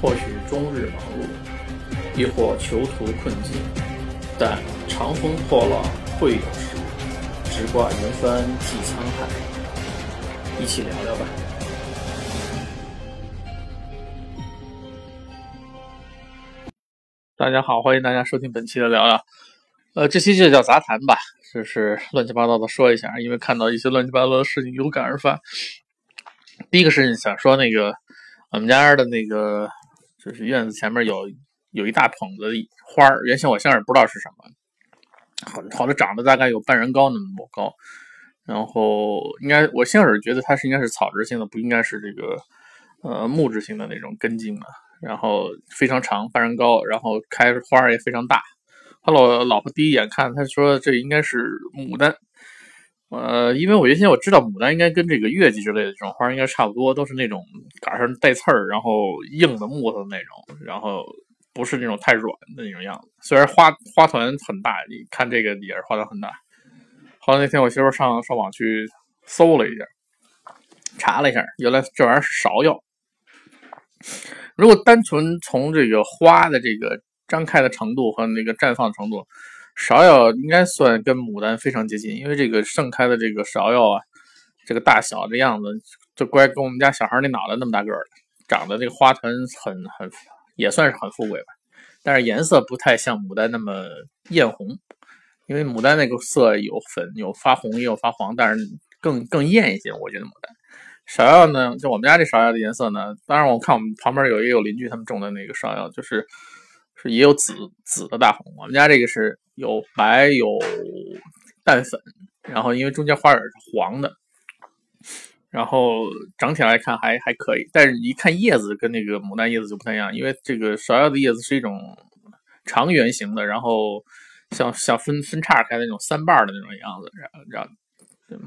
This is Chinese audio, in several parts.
或许终日忙碌，亦或囚徒困境，但长风破浪会有时，直挂云帆济沧海。一起聊聊吧。大家好，欢迎大家收听本期的聊聊。呃，这期就叫杂谈吧，就是乱七八糟的说一下，因为看到一些乱七八糟的事情，有感而发。第一个事情想说那个我们家的那个。就是院子前面有有一大捧子花儿，原先我先是不知道是什么，好好的长得大概有半人高那么高，然后应该我先是觉得它是应该是草质性的，不应该是这个呃木质性的那种根茎的，然后非常长，半人高，然后开花也非常大。后来我老婆第一眼看，她说这应该是牡丹。呃，因为我原先我知道牡丹应该跟这个月季之类的这种花应该差不多，都是那种杆上带刺儿，然后硬的木头那种，然后不是那种太软的那种样子。虽然花花团很大，你看这个也是花团很大。后来那天我媳妇上上网去搜了一下，查了一下，原来这玩意儿是芍药。如果单纯从这个花的这个张开的程度和那个绽放程度。芍药应该算跟牡丹非常接近，因为这个盛开的这个芍药啊，这个大小的样子就乖跟我们家小孩那脑袋那么大个儿，长得这个花团很很也算是很富贵吧，但是颜色不太像牡丹那么艳红，因为牡丹那个色有粉有发红也有发黄，但是更更艳一些，我觉得牡丹。芍药呢，就我们家这芍药的颜色呢，当然我看我们旁边有也有邻居他们种的那个芍药，就是是也有紫紫的大红，我们家这个是。有白有淡粉，然后因为中间花蕊是黄的，然后整体来看还还可以，但是一看叶子跟那个牡丹叶子就不太一样，因为这个芍药的叶子是一种长圆形的，然后像像分分叉开那种三瓣的那种样子，然后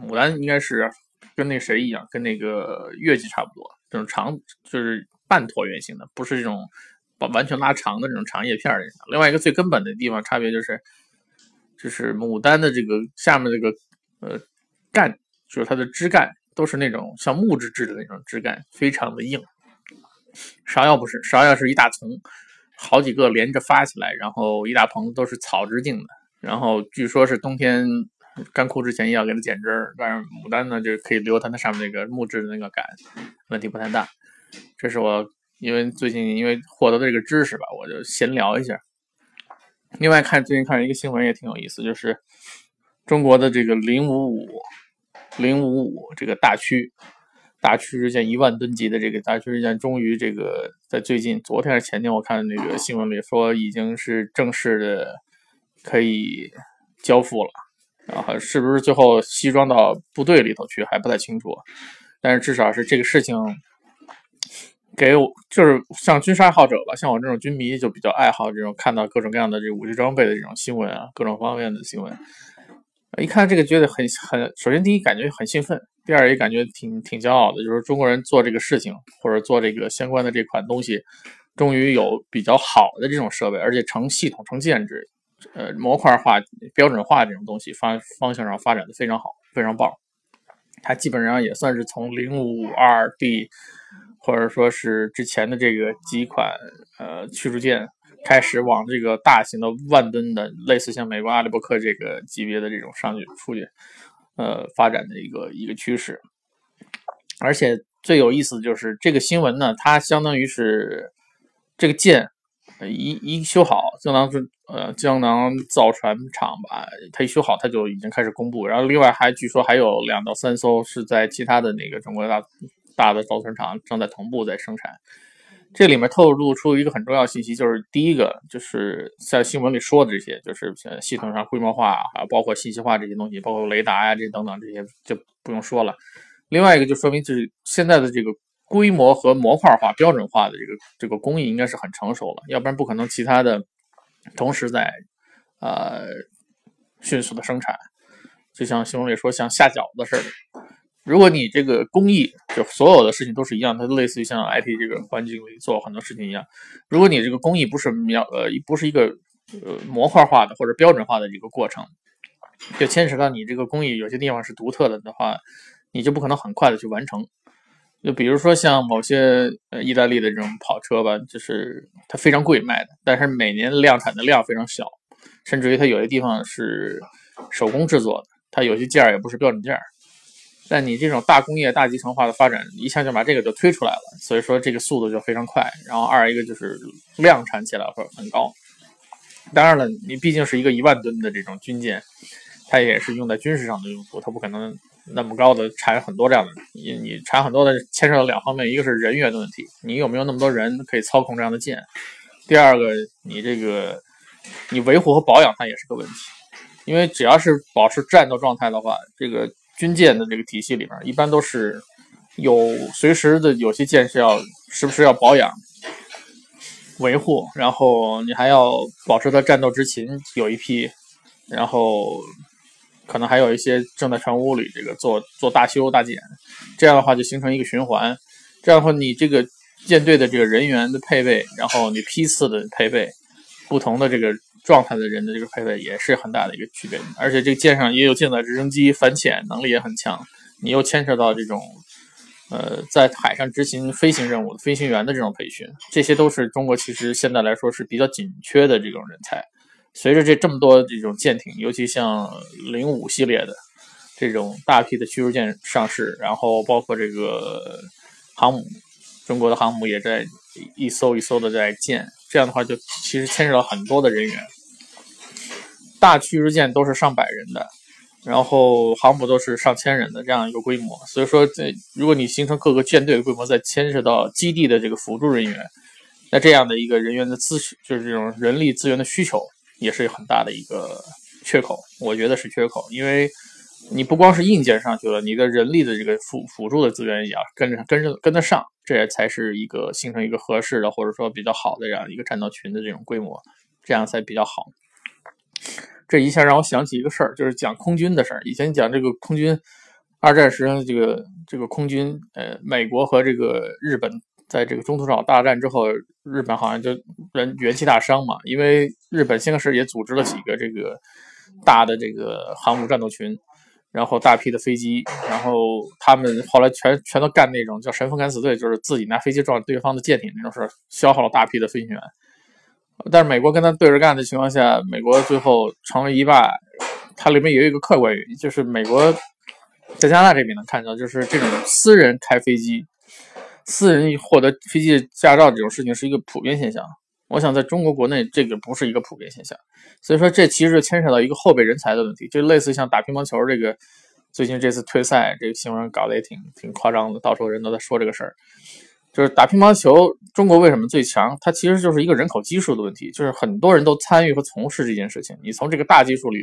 牡丹应该是跟那谁一样，跟那个月季差不多，这种长就是半椭圆形的，不是这种把完全拉长的这种长叶片儿。另外一个最根本的地方差别就是。就是牡丹的这个下面这个呃干，就是它的枝干都是那种像木质质的那种枝干，非常的硬。芍药不是，芍药是一大丛，好几个连着发起来，然后一大棚都是草直茎的。然后据说是冬天干枯之前要给它剪枝儿，但是牡丹呢就可以留它那上面那个木质的那个杆，问题不太大。这是我因为最近因为获得的这个知识吧，我就闲聊一下。另外看最近看一个新闻也挺有意思，就是中国的这个零五五零五五这个大驱大驱日舰一万吨级的这个大驱日舰，终于这个在最近昨天还是前天，我看那个新闻里说已经是正式的可以交付了，然后是不是最后西装到部队里头去还不太清楚，但是至少是这个事情。给我就是像军事爱好者吧，像我这种军迷就比较爱好这种看到各种各样的这武器装备的这种新闻啊，各种方面的新闻。一看这个觉得很很，首先第一感觉很兴奋，第二也感觉挺挺骄傲的，就是中国人做这个事情或者做这个相关的这款东西，终于有比较好的这种设备，而且成系统成建制，呃模块化标准化这种东西发方向上发展的非常好，非常棒。它基本上也算是从零五二 D。或者说是之前的这个几款呃驱逐舰开始往这个大型的万吨的，类似像美国阿利伯克这个级别的这种上去出去，呃发展的一个一个趋势。而且最有意思的就是这个新闻呢，它相当于是这个舰一一修好，江南呃江南造船厂吧，它一修好，它就已经开始公布。然后另外还据说还有两到三艘是在其他的那个中国大。大的造船厂正在同步在生产，这里面透露出一个很重要信息，就是第一个就是在新闻里说的这些，就是系统上规模化啊，包括信息化这些东西，包括雷达呀这等等这些就不用说了。另外一个就说明就是现在的这个规模和模块化、标准化的这个这个工艺应该是很成熟了，要不然不可能其他的同时在呃迅速的生产，就像新闻里说像下饺子似的。如果你这个工艺就所有的事情都是一样，它类似于像 IT 这个环境里做很多事情一样。如果你这个工艺不是描呃不是一个呃模块化的或者标准化的一个过程，就牵扯到你这个工艺有些地方是独特的的话，你就不可能很快的去完成。就比如说像某些呃意大利的这种跑车吧，就是它非常贵卖的，但是每年量产的量非常小，甚至于它有些地方是手工制作的，它有些件儿也不是标准件儿。但你这种大工业、大集成化的发展，一下就把这个就推出来了，所以说这个速度就非常快。然后二一个就是量产起来会很高。当然了，你毕竟是一个一万吨的这种军舰，它也是用在军事上的用途，它不可能。那么高的产很多这样的，你你产很多的牵涉到两方面，一个是人员的问题，你有没有那么多人可以操控这样的舰？第二个，你这个你维护和保养它也是个问题，因为只要是保持战斗状态的话，这个军舰的这个体系里面一般都是有随时的有些舰是要时不时要保养、维护，然后你还要保持它战斗执勤有一批，然后。可能还有一些正在船坞里这个做做大修大检，这样的话就形成一个循环。这样的话，你这个舰队的这个人员的配备，然后你批次的配备，不同的这个状态的人的这个配备也是很大的一个区别。而且这个舰上也有舰载直升机，反潜能力也很强。你又牵扯到这种呃在海上执行飞行任务的飞行员的这种培训，这些都是中国其实现在来说是比较紧缺的这种人才。随着这这么多这种舰艇，尤其像零五系列的这种大批的驱逐舰上市，然后包括这个航母，中国的航母也在一艘一艘的在建，这样的话就其实牵扯到很多的人员。大驱逐舰都是上百人的，然后航母都是上千人的这样一个规模，所以说这如果你形成各个舰队的规模，再牵涉到基地的这个辅助人员，那这样的一个人员的资就是这种人力资源的需求。也是很大的一个缺口，我觉得是缺口，因为你不光是硬件上去了，你的人力的这个辅辅助的资源也要跟着跟着跟得上，这也才是一个形成一个合适的或者说比较好的这样一个战斗群的这种规模，这样才比较好。这一下让我想起一个事儿，就是讲空军的事儿。以前讲这个空军二战时这个这个空军，呃，美国和这个日本。在这个中途岛大战之后，日本好像就人元气大伤嘛，因为日本先开始也组织了几个这个大的这个航母战斗群，然后大批的飞机，然后他们后来全全都干那种叫神风敢死队，就是自己拿飞机撞对方的舰艇那种事儿消耗了大批的飞行员。但是美国跟他对着干的情况下，美国最后成为一败。它里面有一个客观原因，就是美国在加拿大这边能看到，就是这种私人开飞机。私人获得飞机驾照这种事情是一个普遍现象，我想在中国国内这个不是一个普遍现象，所以说这其实牵扯到一个后备人才的问题，就类似像打乒乓球这个，最近这次退赛这个新闻搞得也挺挺夸张的，到处人都在说这个事儿，就是打乒乓球，中国为什么最强？它其实就是一个人口基数的问题，就是很多人都参与和从事这件事情，你从这个大基数里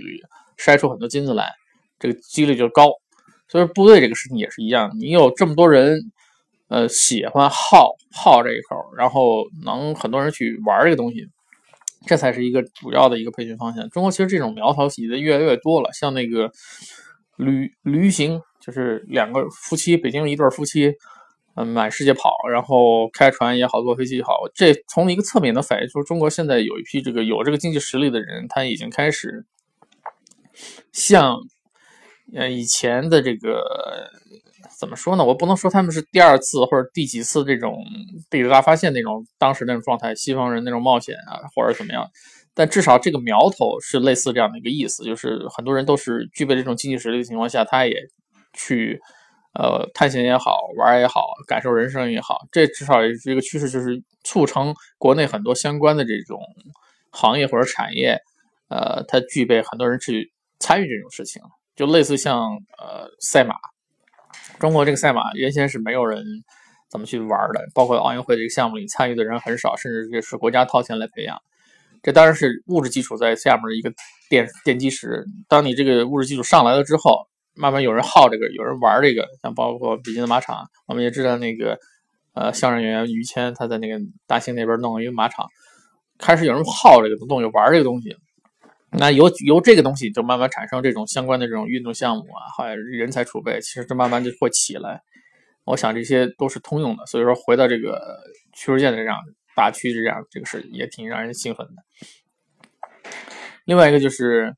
筛出很多金子来，这个几率就高，所以说部队这个事情也是一样，你有这么多人。呃，喜欢好好这一口，然后能很多人去玩这个东西，这才是一个主要的一个培训方向。中国其实这种苗头起的越来越多了，像那个旅旅行，就是两个夫妻，北京一对夫妻，嗯，满世界跑，然后开船也好，坐飞机也好，这从一个侧面能反映出中国现在有一批这个有这个经济实力的人，他已经开始像呃以前的这个。怎么说呢？我不能说他们是第二次或者第几次这种地质大发现那种当时那种状态，西方人那种冒险啊，或者怎么样。但至少这个苗头是类似这样的一个意思，就是很多人都是具备这种经济实力的情况下，他也去呃探险也好，玩也好，感受人生也好。这至少也是一个趋势，就是促成国内很多相关的这种行业或者产业，呃，它具备很多人去参与这种事情，就类似像呃赛马。中国这个赛马原先是没有人怎么去玩的，包括奥运会这个项目里参与的人很少，甚至这是国家掏钱来培养。这当然是物质基础在下面的一个奠奠基石。当你这个物质基础上来了之后，慢慢有人好这个，有人玩这个，像包括北京的马场，我们也知道那个呃相声演员于谦他在那个大兴那边弄了一个马场，开始有人好这个东西，玩这个东西。那由由这个东西就慢慢产生这种相关的这种运动项目啊，还有人才储备，其实这慢慢就会起来。我想这些都是通用的，所以说回到这个驱逐舰的这样大驱这样这个事也挺让人兴奋的。另外一个就是，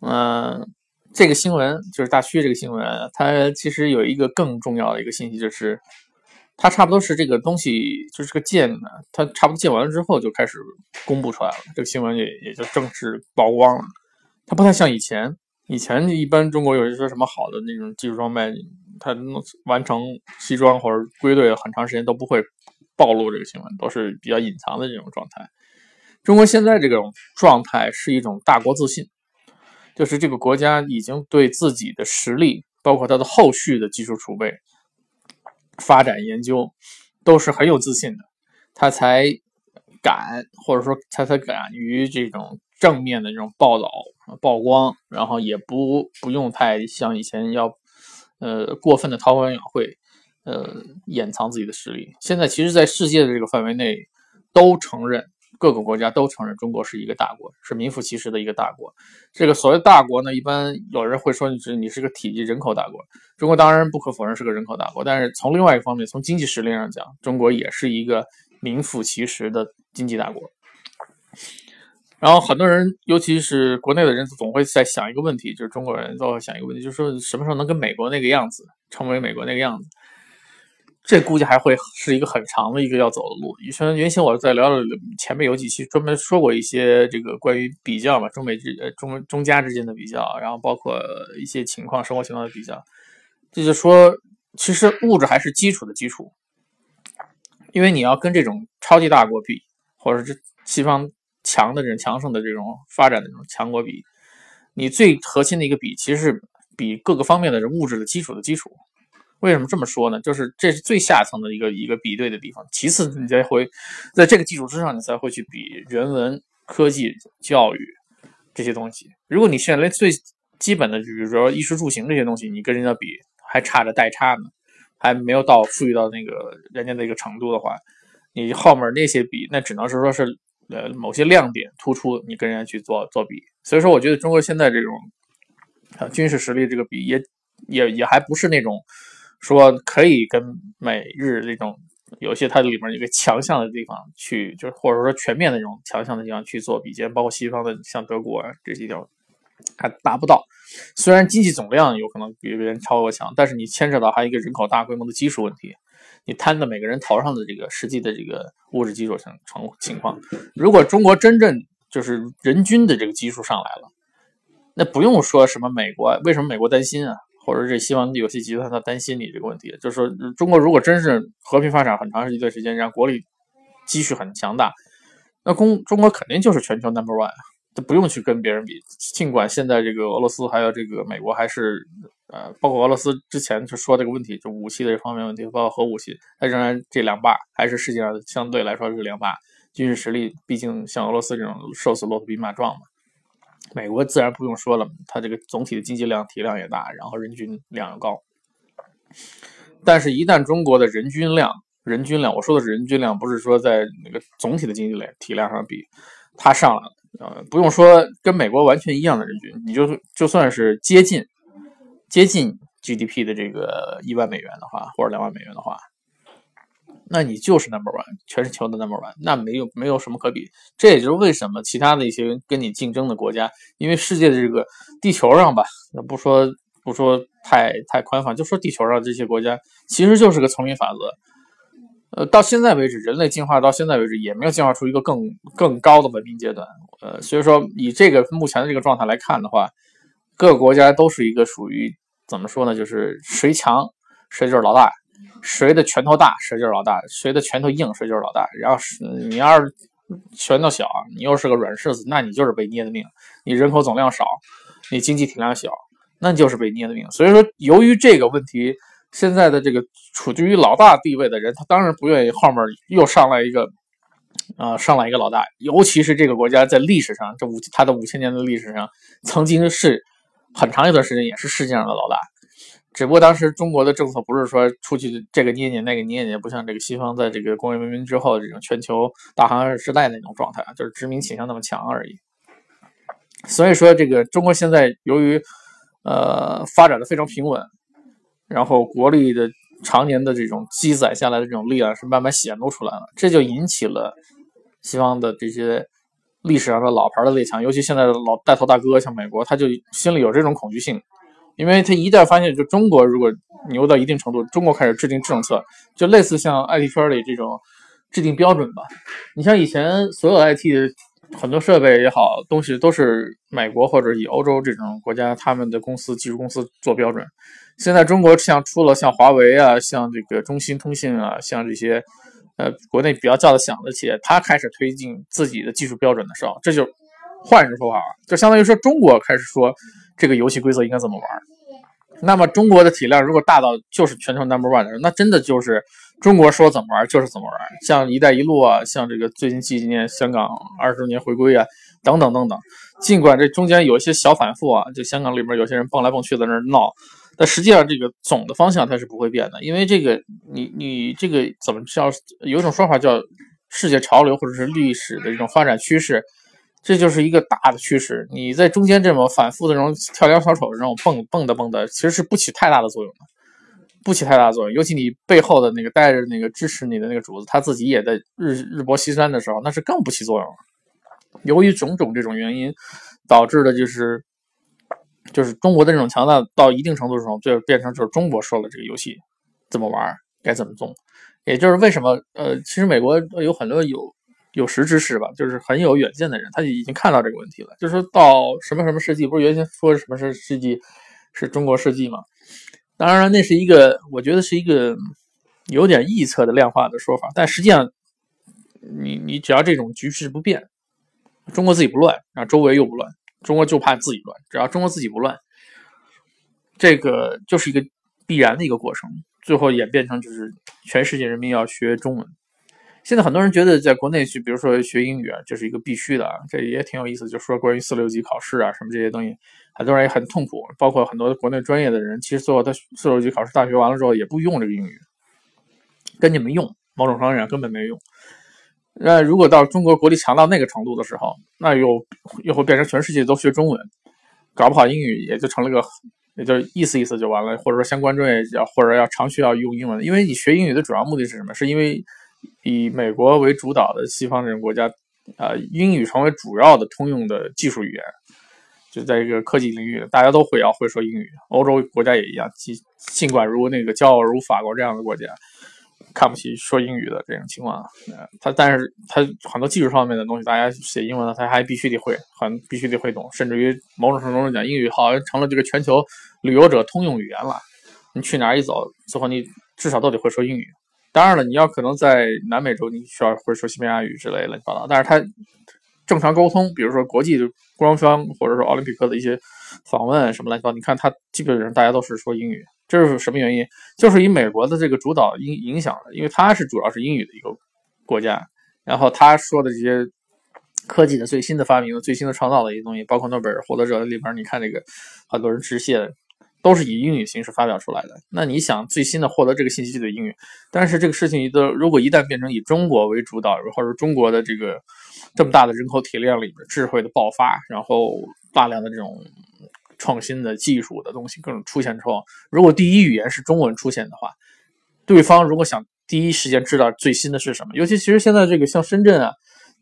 嗯，这个新闻就是大驱这个新闻，它其实有一个更重要的一个信息，就是它差不多是这个东西，就是这个建呢，它差不多建完了之后就开始公布出来了，这个新闻也也就正式曝光了。它不太像以前，以前一般中国有一些什么好的那种技术装备，它完成西装或者归队很长时间都不会暴露这个新闻，都是比较隐藏的这种状态。中国现在这种状态是一种大国自信，就是这个国家已经对自己的实力，包括它的后续的技术储备。发展研究都是很有自信的，他才敢或者说他才敢于这种正面的这种报道曝光，然后也不不用太像以前要呃过分的韬光养晦，呃掩藏自己的实力。现在其实，在世界的这个范围内都承认。各个国家都承认中国是一个大国，是名副其实的一个大国。这个所谓大国呢，一般有人会说你是你是个体积人口大国。中国当然不可否认是个人口大国，但是从另外一方面，从经济实力上讲，中国也是一个名副其实的经济大国。然后很多人，尤其是国内的人，总会在想一个问题，就是中国人都会想一个问题，就是说什么时候能跟美国那个样子，成为美国那个样子。这估计还会是一个很长的一个要走的路。以前原先我在聊前面有几期专门说过一些这个关于比较嘛，中美之呃中中加之间的比较，然后包括一些情况、生活情况的比较。这就说，其实物质还是基础的基础，因为你要跟这种超级大国比，或者是西方强的这种强盛的这种发展的这种强国比，你最核心的一个比，其实是比各个方面的物质的基础的基础。为什么这么说呢？就是这是最下层的一个一个比对的地方。其次，你才会在这个基础之上，你才会去比人文、科技、教育这些东西。如果你现在连最基本的，比如说衣食住行这些东西，你跟人家比还差着代差呢，还没有到富裕到那个人家的一个程度的话，你后面那些比，那只能是说是呃某些亮点突出，你跟人家去做做比。所以说，我觉得中国现在这种啊军事实力这个比，也也也还不是那种。说可以跟美日这种有些它里面一个强项的地方去，就是或者说全面的这种强项的地方去做比肩，包括西方的像德国啊这些地方还达不到。虽然经济总量有可能比别人超过强，但是你牵扯到还有一个人口大规模的基础问题，你摊在每个人头上的这个实际的这个物质基础成成情况，如果中国真正就是人均的这个基数上来了，那不用说什么美国，为什么美国担心啊？或者是希望有些集团他担心你这个问题，就是说中国如果真是和平发展很长一段时间，让国力积蓄很强大，那中中国肯定就是全球 number one，都不用去跟别人比。尽管现在这个俄罗斯还有这个美国还是呃，包括俄罗斯之前就说这个问题，就武器的这方面问题，包括核武器，它仍然这两霸还是世界上相对来说是两霸，军事实力毕竟像俄罗斯这种瘦死骆驼比马壮嘛。美国自然不用说了，它这个总体的经济量体量也大，然后人均量又高。但是，一旦中国的人均量、人均量，我说的是人均量，不是说在那个总体的经济量体量上比，它上来了，呃，不用说跟美国完全一样的人均，你就就算是接近接近 GDP 的这个一万美元的话，或者两万美元的话。那你就是 number one，全球的 number one，那没有没有什么可比。这也就是为什么其他的一些跟你竞争的国家，因为世界的这个地球上吧，那不说不说太太宽泛，就说地球上这些国家，其实就是个丛林法则。呃，到现在为止，人类进化到现在为止，也没有进化出一个更更高的文明阶段。呃，所以说以这个目前的这个状态来看的话，各个国家都是一个属于怎么说呢？就是谁强谁就是老大。谁的拳头大，谁就是老大；谁的拳头硬，谁就是老大。然后是你要是拳头小，你又是个软柿子，那你就是被捏的命。你人口总量少，你经济体量小，那就是被捏的命。所以说，由于这个问题，现在的这个处居于老大地位的人，他当然不愿意后面又上来一个啊，上来一个老大。尤其是这个国家在历史上，这五他的五千年的历史上，曾经是很长一段时间也是世界上的老大。只不过当时中国的政策不是说出去这个捏捏那个捏捏，不像这个西方在这个工业文明之后这种全球大航海时代那种状态，就是殖民倾向那么强而已。所以说，这个中国现在由于呃发展的非常平稳，然后国力的常年的这种积攒下来的这种力量是慢慢显露出来了，这就引起了西方的这些历史上的老牌的列强，尤其现在的老带头大哥像美国，他就心里有这种恐惧性。因为他一旦发现，就中国如果牛到一定程度，中国开始制定政策，就类似像 IT 圈里这种制定标准吧。你像以前所有 IT 很多设备也好，东西都是美国或者以欧洲这种国家他们的公司技术公司做标准。现在中国像出了像华为啊，像这个中兴通信啊，像这些呃国内比较叫得响的企业，它开始推进自己的技术标准的时候，这就换一种说法，就相当于说中国开始说这个游戏规则应该怎么玩。那么中国的体量如果大到就是全球 number one 的，那真的就是中国说怎么玩就是怎么玩。像“一带一路”啊，像这个最近纪念香港二十周年回归啊，等等等等。尽管这中间有一些小反复啊，就香港里边有些人蹦来蹦去在那闹，但实际上这个总的方向它是不会变的。因为这个你你这个怎么叫？有一种说法叫世界潮流或者是历史的这种发展趋势。这就是一个大的趋势，你在中间这么反复的这种跳梁小丑的这种蹦蹦的蹦的，其实是不起太大的作用的，不起太大作用。尤其你背后的那个带着那个支持你的那个主子，他自己也在日日薄西山的时候，那是更不起作用了。由于种种这种原因，导致的就是就是中国的这种强大到一定程度的时候，就变成就是中国说了这个游戏怎么玩，该怎么做。也就是为什么呃，其实美国有很多有。有识之士吧，就是很有远见的人，他就已经看到这个问题了。就是说到什么什么世纪，不是原先说什么是世纪，是中国世纪吗？当然，那是一个我觉得是一个有点臆测的量化的说法。但实际上，你你只要这种局势不变，中国自己不乱，然后周围又不乱，中国就怕自己乱。只要中国自己不乱，这个就是一个必然的一个过程，最后演变成就是全世界人民要学中文。现在很多人觉得，在国内去，比如说学英语啊，这是一个必须的啊，这也挺有意思。就说关于四六级考试啊，什么这些东西，很多人也很痛苦。包括很多国内专业的人，其实最后他四六级考试大学完了之后，也不用这个英语，跟你们用，某种程度上根本没用。那如果到中国国力强到那个程度的时候，那又又会变成全世界都学中文，搞不好英语也就成了个，也就意思意思就完了。或者说相关专业要或者要常需要用英文，因为你学英语的主要目的是什么？是因为以美国为主导的西方这种国家，啊，英语成为主要的通用的技术语言，就在这个科技领域，大家都会要会说英语。欧洲国家也一样，尽尽管如那个骄傲如法国这样的国家，看不起说英语的这种情况，呃他但是他很多技术方面的东西，大家写英文的他还必须得会，很必须得会懂，甚至于某种程度上讲，英语好像成了这个全球旅游者通用语言了。你去哪儿一走，最后你至少都得会说英语。当然了，你要可能在南美洲，你需要会说西班牙语之类乱七八糟。但是它正常沟通，比如说国际官方或者说奥林匹克的一些访问什么乱七八糟，你看它基本上大家都是说英语。这是什么原因？就是以美国的这个主导影影响的，因为它是主要是英语的一个国家，然后他说的这些科技的最新的发明、最新的创造的一些东西，包括诺贝尔获得者里边，你看这个很多人致谢。都是以英语形式发表出来的。那你想最新的获得这个信息就得英语，但是这个事情一的如果一旦变成以中国为主导，或者中国的这个这么大的人口体量里面智慧的爆发，然后大量的这种创新的技术的东西各种出现之后，如果第一语言是中文出现的话，对方如果想第一时间知道最新的是什么，尤其其实现在这个像深圳啊。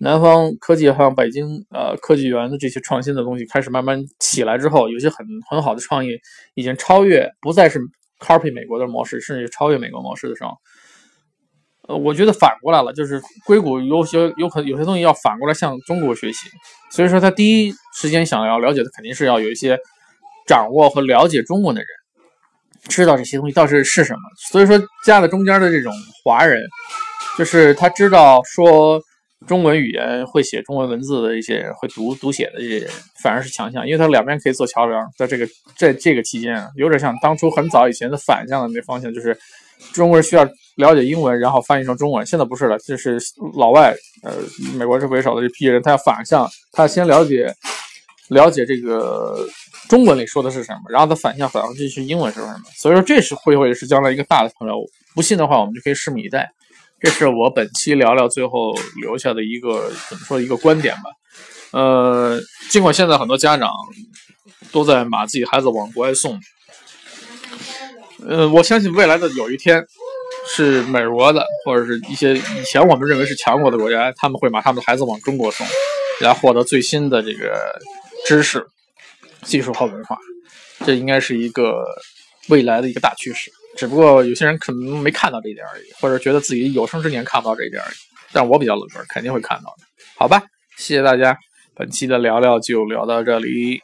南方科技还有北京呃科技园的这些创新的东西开始慢慢起来之后，有些很很好的创意已经超越，不再是 copy 美国的模式，甚至超越美国模式的时候，呃，我觉得反过来了，就是硅谷有些有可有些东西要反过来向中国学习，所以说他第一时间想要了解的肯定是要有一些掌握和了解中文的人，知道这些东西到底是什么。所以说夹在中间的这种华人，就是他知道说。中文语言会写中文文字的一些人，会读读写的这些人，反而是强项，因为他两边可以做桥梁。在这个在这个期间啊，有点像当初很早以前的反向的那方向，就是中国人需要了解英文，然后翻译成中文。现在不是了，就是老外，呃，美国是为首的这批人，他要反向，他先了解了解这个中文里说的是什么，然后他反向反向这是英文是什么。所以说，这是会会是将来一个大的朋友。不信的话，我们就可以拭目以待。这是我本期聊聊最后留下的一个怎么说一个观点吧。呃，尽管现在很多家长都在把自己孩子往国外送，呃，我相信未来的有一天是美国的或者是一些以前我们认为是强国的国家，他们会把他们的孩子往中国送，来获得最新的这个知识。技术和文化，这应该是一个未来的一个大趋势。只不过有些人可能没看到这一点而已，或者觉得自己有生之年看不到这一点而已。但我比较乐观，肯定会看到的。好吧，谢谢大家，本期的聊聊就聊到这里。